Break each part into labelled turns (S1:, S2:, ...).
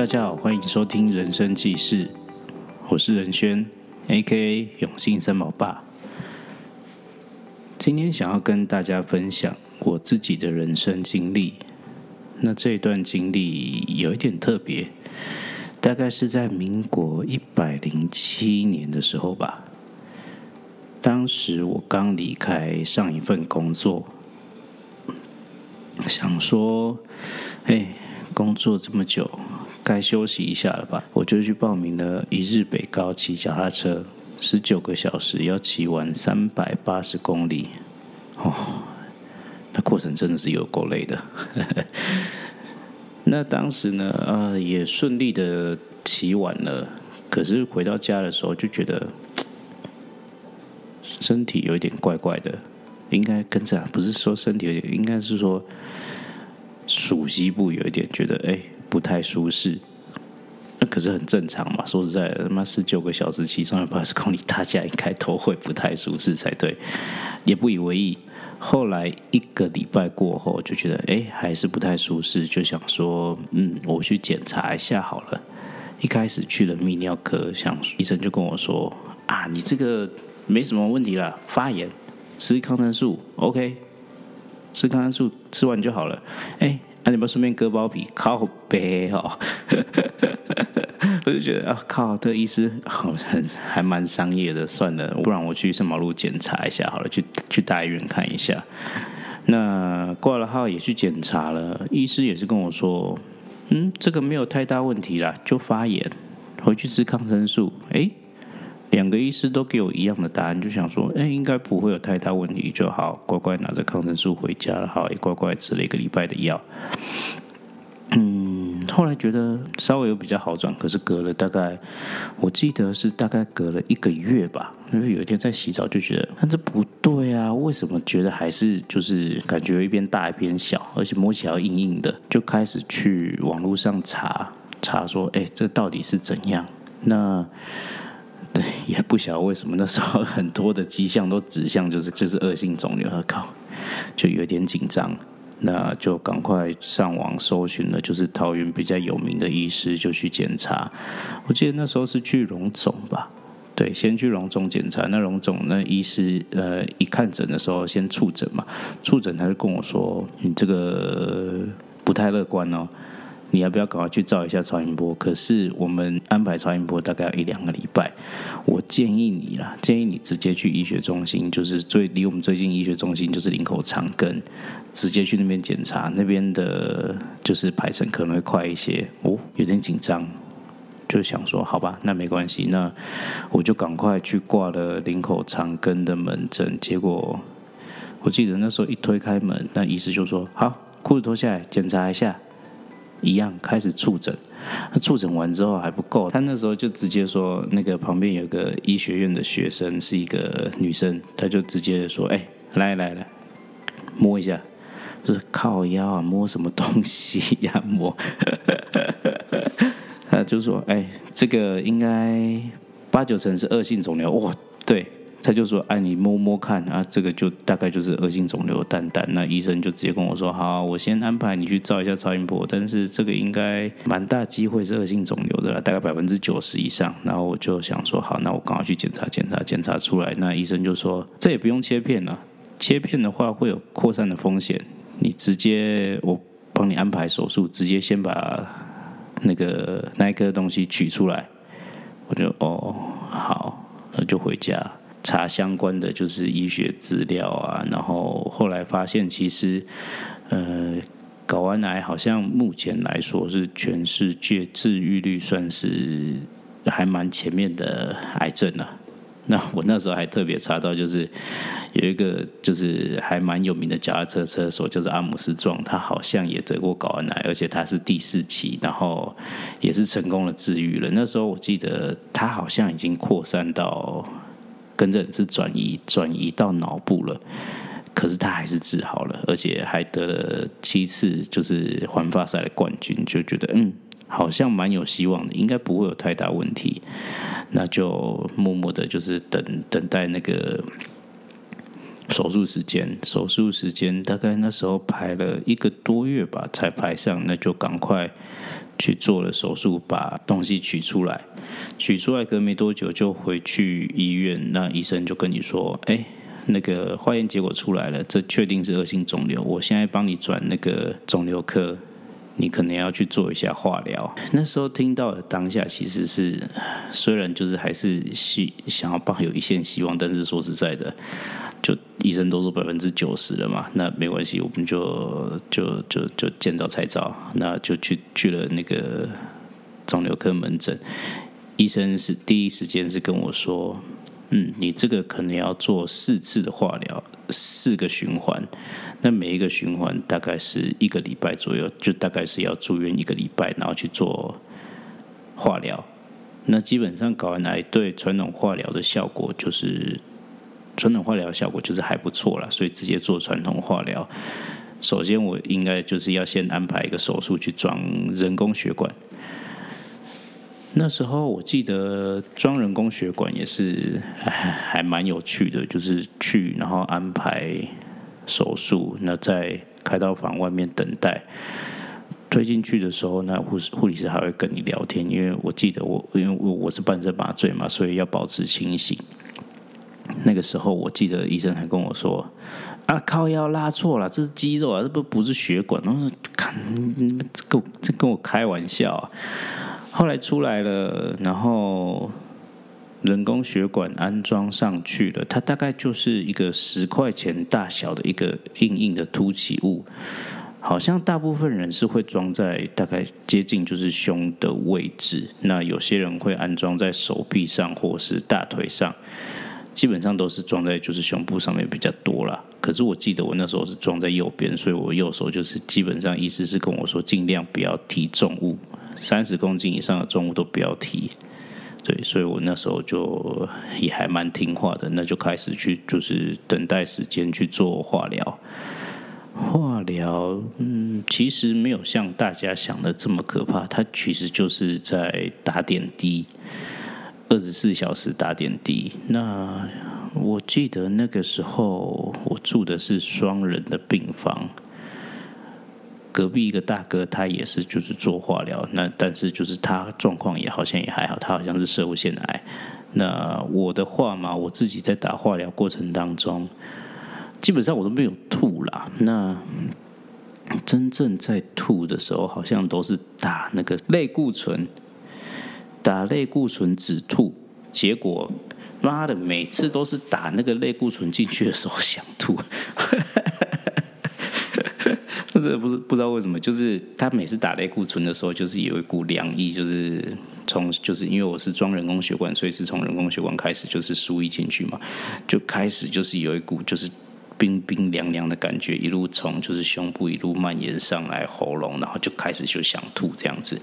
S1: 大家好，欢迎收听《人生记事》，我是任轩，A.K.A. 永信三宝爸。今天想要跟大家分享我自己的人生经历。那这段经历有一点特别，大概是在民国一百零七年的时候吧。当时我刚离开上一份工作，想说，哎，工作这么久。该休息一下了吧？我就去报名了一日北高骑脚踏车，十九个小时要骑完三百八十公里。哦，那过程真的是有够累的。那当时呢，呃，也顺利的骑完了。可是回到家的时候，就觉得身体有一点怪怪的。应该跟着，不是说身体有点，应该是说属膝部有一点觉得，哎。不太舒适，那可是很正常嘛。说实在，他妈十九个小时骑三百八十公里，大家应该都会不太舒适才对，也不以为意。后来一个礼拜过后，就觉得哎，还是不太舒适，就想说，嗯，我去检查一下好了。一开始去了泌尿科，想医生就跟我说啊，你这个没什么问题了，发炎，吃抗生素，OK，吃抗生素吃完就好了。哎。那你们顺便割包皮，靠背哦，我就觉得啊，靠，这医师好很还蛮商业的，算了，不然我去圣马路检查一下好了，去去大医院看一下。那挂了号也去检查了，医师也是跟我说，嗯，这个没有太大问题啦，就发炎，回去吃抗生素，哎。两个医师都给我一样的答案，就想说，哎，应该不会有太大问题就好，乖乖拿着抗生素回家了，好，也乖乖吃了一个礼拜的药。嗯，后来觉得稍微有比较好转，可是隔了大概，我记得是大概隔了一个月吧，因为有一天在洗澡就觉得，那这不对啊，为什么觉得还是就是感觉一边大一边小，而且摸起来硬硬的，就开始去网络上查查说，哎，这到底是怎样？那。也不晓得为什么那时候很多的迹象都指向就是 就是恶性肿瘤，我靠，就有点紧张，那就赶快上网搜寻了，就是桃园比较有名的医师就去检查。我记得那时候是去荣总吧，对，先去荣总检查。那荣总那医师呃一看诊的时候先触诊嘛，触诊他就跟我说你这个不太乐观哦。你要不要赶快去照一下超音波？可是我们安排超音波大概要一两个礼拜。我建议你啦，建议你直接去医学中心，就是最离我们最近医学中心就是林口长庚，直接去那边检查，那边的就是排程可能会快一些。哦，有点紧张，就想说好吧，那没关系，那我就赶快去挂了林口长庚的门诊。结果我记得那时候一推开门，那医师就说：“好，裤子脱下来检查一下。”一样开始触诊，那触诊完之后还不够，他那时候就直接说，那个旁边有个医学院的学生是一个女生，他就直接说，哎，来来来，摸一下，就是靠腰啊，摸什么东西呀？摸，他就说，哎，这个应该八九成是恶性肿瘤，哇，对。他就说：“哎，你摸摸看啊，这个就大概就是恶性肿瘤蛋蛋。”那医生就直接跟我说：“好，我先安排你去照一下超音波，但是这个应该蛮大机会是恶性肿瘤的了，大概百分之九十以上。”然后我就想说：“好，那我赶快去检查检查，检查出来。”那医生就说：“这也不用切片了，切片的话会有扩散的风险，你直接我帮你安排手术，直接先把那个那一颗东西取出来。”我就哦，好，那就回家。查相关的就是医学资料啊，然后后来发现其实，呃，睾丸癌好像目前来说是全世界治愈率算是还蛮前面的癌症了。那我那时候还特别查到，就是有一个就是还蛮有名的脚踏车车手，就是阿姆斯壮，他好像也得过睾丸癌，而且他是第四期，然后也是成功的治愈了。那时候我记得他好像已经扩散到。跟着是转移转移到脑部了，可是他还是治好了，而且还得了七次就是环发赛的冠军，就觉得嗯，好像蛮有希望的，应该不会有太大问题。那就默默的，就是等等待那个手术时间，手术时间大概那时候排了一个多月吧，才排上，那就赶快去做了手术，把东西取出来。取出来隔没多久就回去医院，那医生就跟你说：“哎，那个化验结果出来了，这确定是恶性肿瘤，我现在帮你转那个肿瘤科。”你可能要去做一下化疗。那时候听到的当下，其实是虽然就是还是希想要抱有一线希望，但是说实在的，就医生都说百分之九十了嘛，那没关系，我们就就就就见招拆招，那就去去了那个肿瘤科门诊。医生是第一时间是跟我说。嗯，你这个可能要做四次的化疗，四个循环，那每一个循环大概是一个礼拜左右，就大概是要住院一个礼拜，然后去做化疗。那基本上搞完来对传统化疗的效果就是传统化疗效果就是还不错了，所以直接做传统化疗。首先我应该就是要先安排一个手术去装人工血管。那时候我记得装人工血管也是还还蛮有趣的，就是去然后安排手术，那在开刀房外面等待推进去的时候，那护士护理师还会跟你聊天，因为我记得我因为我我是半身麻醉嘛，所以要保持清醒。那个时候我记得医生还跟我说：“啊，靠腰拉错了，这是肌肉啊，这不不是血管。”我说：“看你们跟这跟我开玩笑！”后来出来了，然后人工血管安装上去了，它大概就是一个十块钱大小的一个硬硬的凸起物，好像大部分人是会装在大概接近就是胸的位置，那有些人会安装在手臂上或是大腿上，基本上都是装在就是胸部上面比较多啦。可是我记得我那时候是装在右边，所以我右手就是基本上意思是跟我说尽量不要提重物。三十公斤以上的重物都不要提，对，所以我那时候就也还蛮听话的，那就开始去就是等待时间去做化疗。化疗，嗯，其实没有像大家想的这么可怕，它其实就是在打点滴，二十四小时打点滴。那我记得那个时候我住的是双人的病房。隔壁一个大哥，他也是就是做化疗，那但是就是他状况也好像也还好，他好像是射物腺癌。那我的话嘛，我自己在打化疗过程当中，基本上我都没有吐啦。那真正在吐的时候，好像都是打那个类固醇，打类固醇止吐。结果妈的，每次都是打那个类固醇进去的时候想吐。这不是不知道为什么，就是他每次打类固醇的时候，就是有一股凉意，就是从就是因为我是装人工血管，所以是从人工血管开始就是输液进去嘛，就开始就是有一股就是冰冰凉凉的感觉，一路从就是胸部一路蔓延上来喉咙，然后就开始就想吐这样子。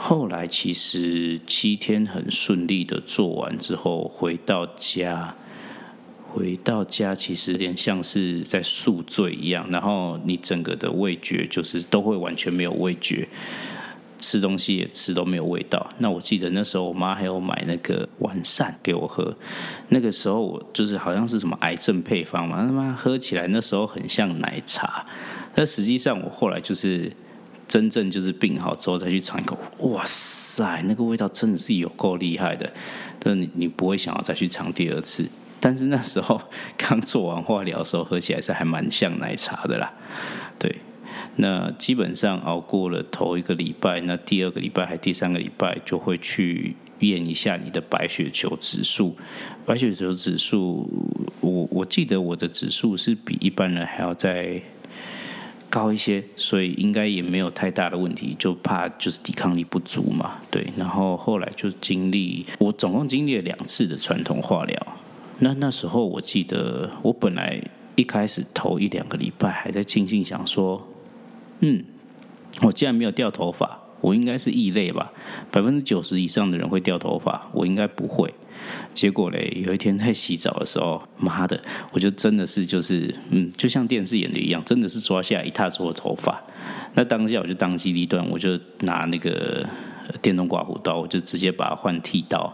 S1: 后来其实七天很顺利的做完之后，回到家。回到家其实有点像是在宿醉一样，然后你整个的味觉就是都会完全没有味觉，吃东西也吃都没有味道。那我记得那时候我妈还有买那个完善给我喝，那个时候我就是好像是什么癌症配方嘛，他妈喝起来那时候很像奶茶，但实际上我后来就是真正就是病好之后再去尝一口，哇塞，那个味道真的是有够厉害的，但你你不会想要再去尝第二次。但是那时候刚做完化疗的时候，喝起来是还蛮像奶茶的啦。对，那基本上熬过了头一个礼拜，那第二个礼拜还第三个礼拜就会去验一下你的白血球指数。白血球指数，我我记得我的指数是比一般人还要再高一些，所以应该也没有太大的问题，就怕就是抵抗力不足嘛。对，然后后来就经历，我总共经历了两次的传统化疗。那那时候我记得，我本来一开始头一两个礼拜还在庆幸想说，嗯，我竟然没有掉头发，我应该是异类吧？百分之九十以上的人会掉头发，我应该不会。结果嘞，有一天在洗澡的时候，妈的，我就真的是就是，嗯，就像电视演的一样，真的是抓下一塌撮的头发。那当下我就当机立断，我就拿那个电动刮胡刀，我就直接把它换剃刀，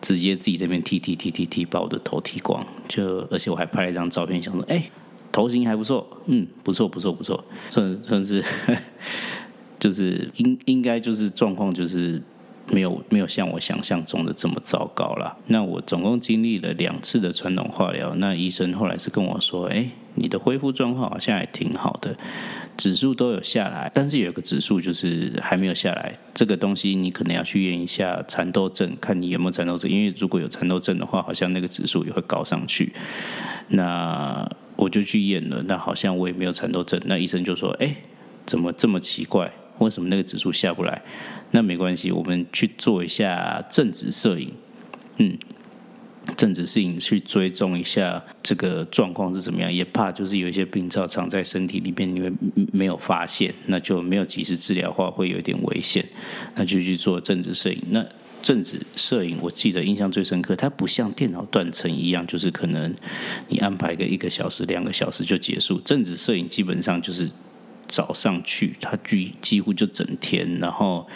S1: 直接自己这边剃剃剃剃剃，把我的头剃光。就而且我还拍了一张照片，想说，哎，头型还不错，嗯，不错不错不错，算算是，就是应应该就是状况就是。没有没有像我想象中的这么糟糕了。那我总共经历了两次的传统化疗。那医生后来是跟我说：“哎，你的恢复状况好像还挺好的，指数都有下来，但是有一个指数就是还没有下来。这个东西你可能要去验一下蚕豆症，看你有没有蚕豆症。因为如果有蚕豆症的话，好像那个指数也会高上去。那我就去验了，那好像我也没有蚕豆症。那医生就说：哎，怎么这么奇怪？为什么那个指数下不来？”那没关系，我们去做一下正子摄影，嗯，正子摄影去追踪一下这个状况是怎么样。也怕就是有一些病灶藏在身体里面，你们没有发现，那就没有及时治疗的话，会有点危险。那就去做正子摄影。那正子摄影，我记得印象最深刻，它不像电脑断层一样，就是可能你安排个一个小时、两个小时就结束。正子摄影基本上就是。早上去，他几几乎就整天，然后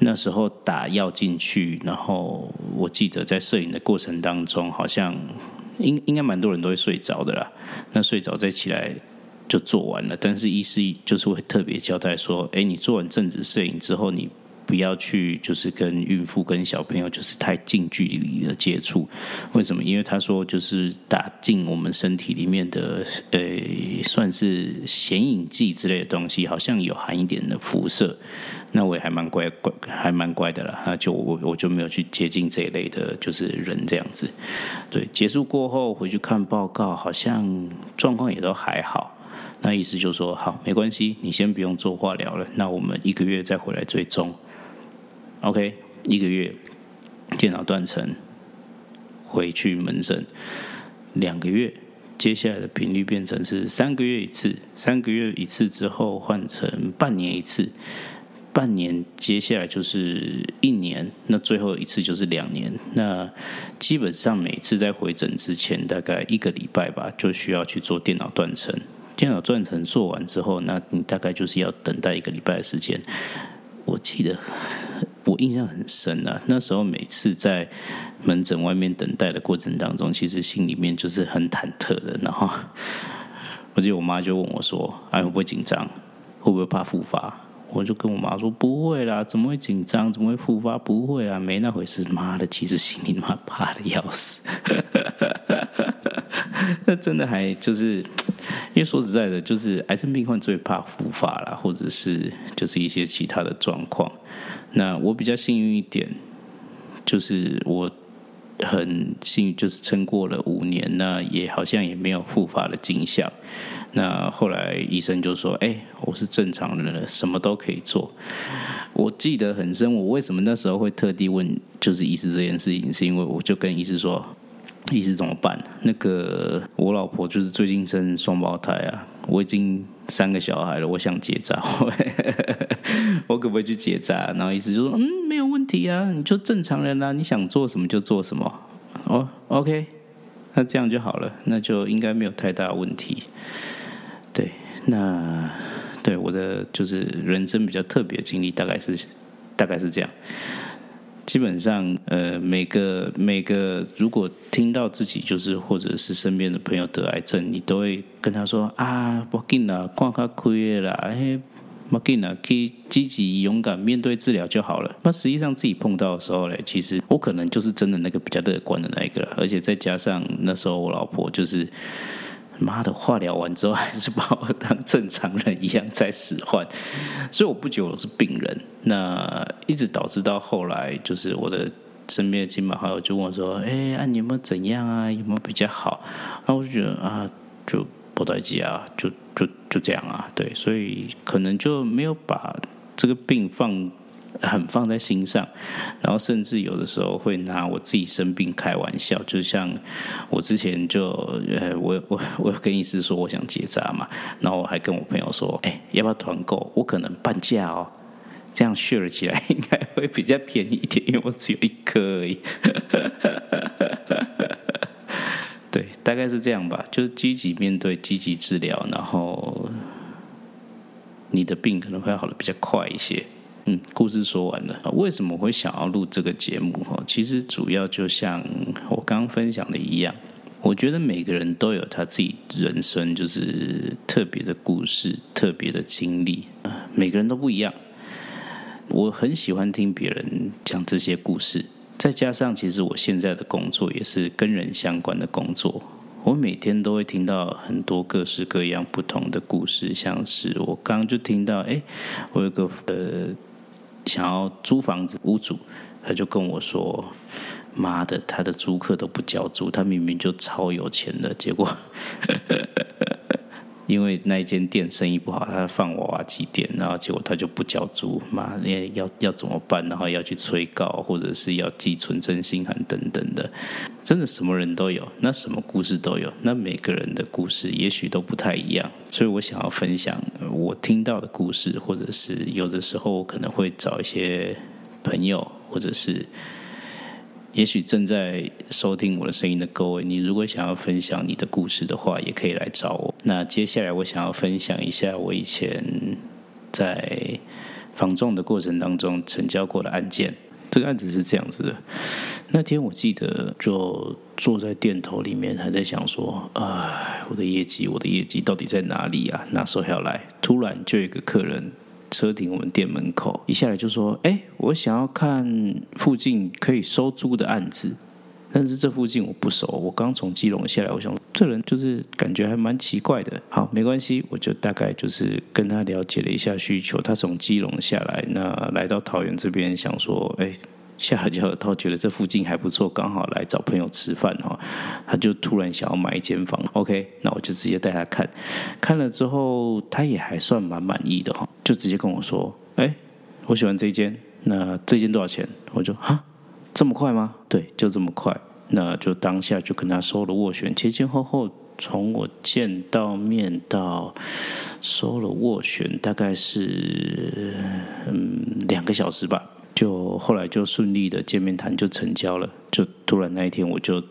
S1: 那时候打药进去，然后我记得在摄影的过程当中，好像应应该蛮多人都会睡着的啦。那睡着再起来就做完了，但是医师就是会特别交代说，哎，你做完正直摄影之后，你。不要去，就是跟孕妇、跟小朋友，就是太近距离的接触。为什么？因为他说，就是打进我们身体里面的，呃，算是显影剂之类的东西，好像有含一点的辐射。那我也还蛮乖乖，还蛮乖的啦。那就我我就没有去接近这一类的，就是人这样子。对，结束过后回去看报告，好像状况也都还好。那意思就说，好，没关系，你先不用做化疗了。那我们一个月再回来追踪。OK，一个月电脑断层，回去门诊两个月，接下来的频率变成是三个月一次，三个月一次之后换成半年一次，半年接下来就是一年，那最后一次就是两年。那基本上每次在回诊之前，大概一个礼拜吧，就需要去做电脑断层。电脑断层做完之后，那你大概就是要等待一个礼拜的时间。我记得。我印象很深啊，那时候每次在门诊外面等待的过程当中，其实心里面就是很忐忑的。然后，我记得我妈就问我说：“哎，会不会紧张？会不会怕复发？”我就跟我妈说：“不会啦，怎么会紧张？怎么会复发？不会啊，没那回事。”妈的，其实心里妈怕的要死。那真的还就是，因为说实在的，就是癌症病患最怕复发啦，或者是就是一些其他的状况。那我比较幸运一点，就是我很幸运，就是撑过了五年，那也好像也没有复发的迹象。那后来医生就说：“哎，我是正常人了，什么都可以做。”我记得很深，我为什么那时候会特地问就是医师这件事情，是因为我就跟医师说。意思怎么办？那个我老婆就是最近生双胞胎啊，我已经三个小孩了，我想结扎，我可不可以去结扎？然后意思就说，嗯，没有问题啊，你就正常人啊，你想做什么就做什么。哦，OK，那这样就好了，那就应该没有太大问题。对，那对我的就是人生比较特别的经历，大概是大概是这样。基本上，呃，每个每个，如果听到自己就是或者是身边的朋友得癌症，你都会跟他说啊，不紧啦，看开亏啦，哎，不紧啦，可以积极勇敢面对治疗就好了。那实际上自己碰到的时候嘞，其实我可能就是真的那个比较乐观的那一个，而且再加上那时候我老婆就是。妈的，化疗完之后还是把我当正常人一样在使唤，所以我不觉得我是病人。那一直导致到后来，就是我的身边的亲朋好友就问我说：“哎，啊，你有没有怎样啊？有没有比较好？”那我就觉得啊，就不待见啊，就就就这样啊，对，所以可能就没有把这个病放。很放在心上，然后甚至有的时候会拿我自己生病开玩笑，就像我之前就呃，我我我跟医师说我想结扎嘛，然后我还跟我朋友说，哎，要不要团购？我可能半价哦，这样 share 起来应该会比较便宜一点，因为我只有一颗而已。对，大概是这样吧，就是积极面对，积极治疗，然后你的病可能会好的比较快一些。嗯，故事说完了。为什么会想要录这个节目？哈，其实主要就像我刚刚分享的一样，我觉得每个人都有他自己人生就是特别的故事、特别的经历，每个人都不一样。我很喜欢听别人讲这些故事，再加上其实我现在的工作也是跟人相关的工作，我每天都会听到很多各式各样不同的故事，像是我刚刚就听到，哎，我有个呃想要租房子屋主，他就跟我说，妈的，他的租客都不交租，他明明就超有钱的，结果。因为那一间店生意不好，他放娃娃机店，然后结果他就不交租，妈，要要怎么办？然后要去催告，或者是要寄存真信函等等的，真的什么人都有，那什么故事都有，那每个人的故事也许都不太一样，所以我想要分享我听到的故事，或者是有的时候我可能会找一些朋友，或者是。也许正在收听我的声音的各位，你如果想要分享你的故事的话，也可以来找我。那接下来我想要分享一下我以前在防重的过程当中成交过的案件。这个案子是这样子的：那天我记得就坐在店头里面，还在想说：“哎，我的业绩，我的业绩到底在哪里啊？哪时候要来？”突然就有一个客人。车停我们店门口，一下来就说：“哎，我想要看附近可以收租的案子，但是这附近我不熟，我刚从基隆下来，我想这人就是感觉还蛮奇怪的。好，没关系，我就大概就是跟他了解了一下需求。他从基隆下来，那来到桃园这边，想说，哎。”下了就他觉得这附近还不错，刚好来找朋友吃饭哈，他就突然想要买一间房。OK，那我就直接带他看，看了之后他也还算蛮满意的哈，就直接跟我说：“哎，我喜欢这间，那这间多少钱？”我就哈，这么快吗？对，就这么快。那就当下就跟他收了斡旋，前前后后从我见到面到收了斡旋，大概是嗯两个小时吧。就后来就顺利的见面谈就成交了，就突然那一天我就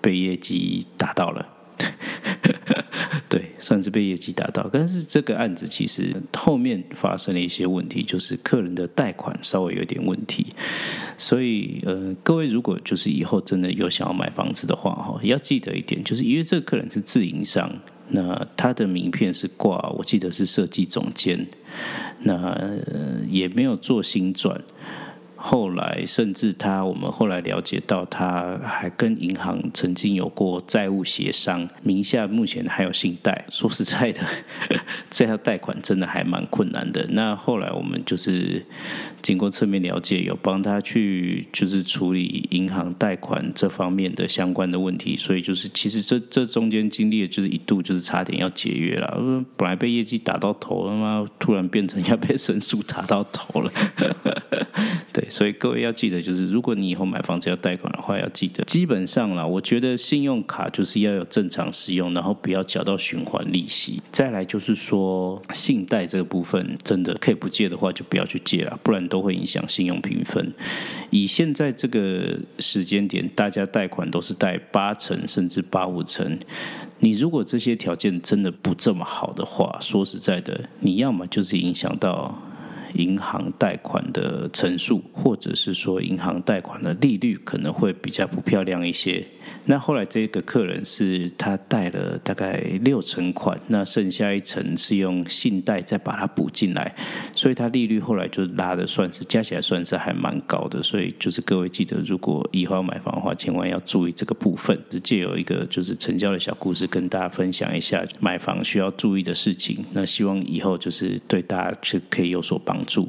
S1: 被业绩打到了，对，算是被业绩打到。但是这个案子其实后面发生了一些问题，就是客人的贷款稍微有点问题，所以呃，各位如果就是以后真的有想要买房子的话哈，要记得一点，就是因为这个客人是自营商，那他的名片是挂，我记得是设计总监，那也没有做新转。后来，甚至他，我们后来了解到，他还跟银行曾经有过债务协商，名下目前还有信贷。说实在的，这要贷款真的还蛮困难的。那后来我们就是经过侧面了解，有帮他去就是处理银行贷款这方面的相关的问题。所以就是其实这这中间经历的就是一度就是差点要解约了。本来被业绩打到头，他妈突然变成要被申诉打到头了。对。所以各位要记得，就是如果你以后买房子要贷款的话，要记得基本上啦，我觉得信用卡就是要有正常使用，然后不要缴到循环利息。再来就是说，信贷这个部分真的可以不借的话，就不要去借了，不然都会影响信用评分。以现在这个时间点，大家贷款都是贷八成甚至八五成，你如果这些条件真的不这么好的话，说实在的，你要么就是影响到。银行贷款的层数，或者是说银行贷款的利率可能会比较不漂亮一些。那后来这个客人是他贷了大概六成款，那剩下一层是用信贷再把它补进来，所以他利率后来就拉的算是加起来算是还蛮高的。所以就是各位记得，如果以后要买房的话，千万要注意这个部分。是借有一个就是成交的小故事跟大家分享一下买房需要注意的事情。那希望以后就是对大家去可以有所帮助。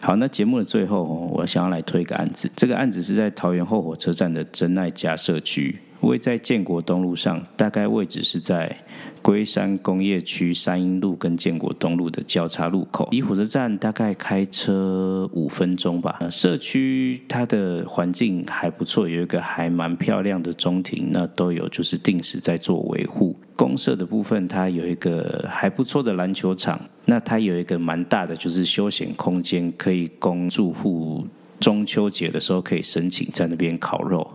S1: 好，那节目的最后，我想要来推一个案子。这个案子是在桃园后火车站的真爱家社区，位在建国东路上，大概位置是在龟山工业区山阴路跟建国东路的交叉路口。离火车站大概开车五分钟吧。社区它的环境还不错，有一个还蛮漂亮的中庭，那都有就是定时在做维护。公社的部分，它有一个还不错的篮球场，那它有一个蛮大的就是休闲空间，可以供住户中秋节的时候可以申请在那边烤肉。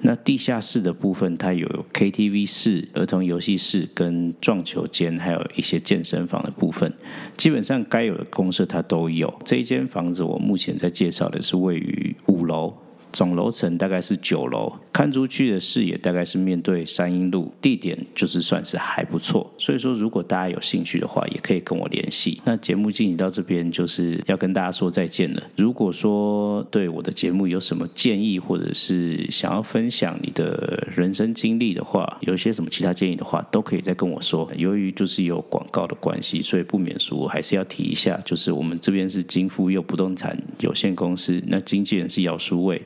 S1: 那地下室的部分，它有 KTV 室、儿童游戏室、跟撞球间，还有一些健身房的部分。基本上该有的公设它都有。这一间房子我目前在介绍的是位于五楼。总楼层大概是九楼，看出去的视野大概是面对山阴路，地点就是算是还不错。所以说，如果大家有兴趣的话，也可以跟我联系。那节目进行到这边，就是要跟大家说再见了。如果说对我的节目有什么建议，或者是想要分享你的人生经历的话，有一些什么其他建议的话，都可以再跟我说。由于就是有广告的关系，所以不免俗，还是要提一下，就是我们这边是金富佑不动产有限公司，那经纪人是姚书卫。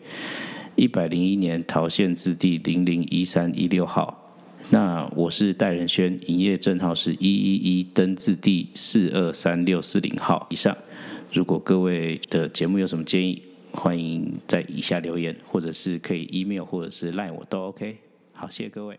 S1: 一百零一年桃县字第零零一三一六号，那我是戴仁轩，营业证号是一一一登字第四二三六四零号以上。如果各位的节目有什么建议，欢迎在以下留言，或者是可以 email 或者是 line 我都 OK。好，谢谢各位。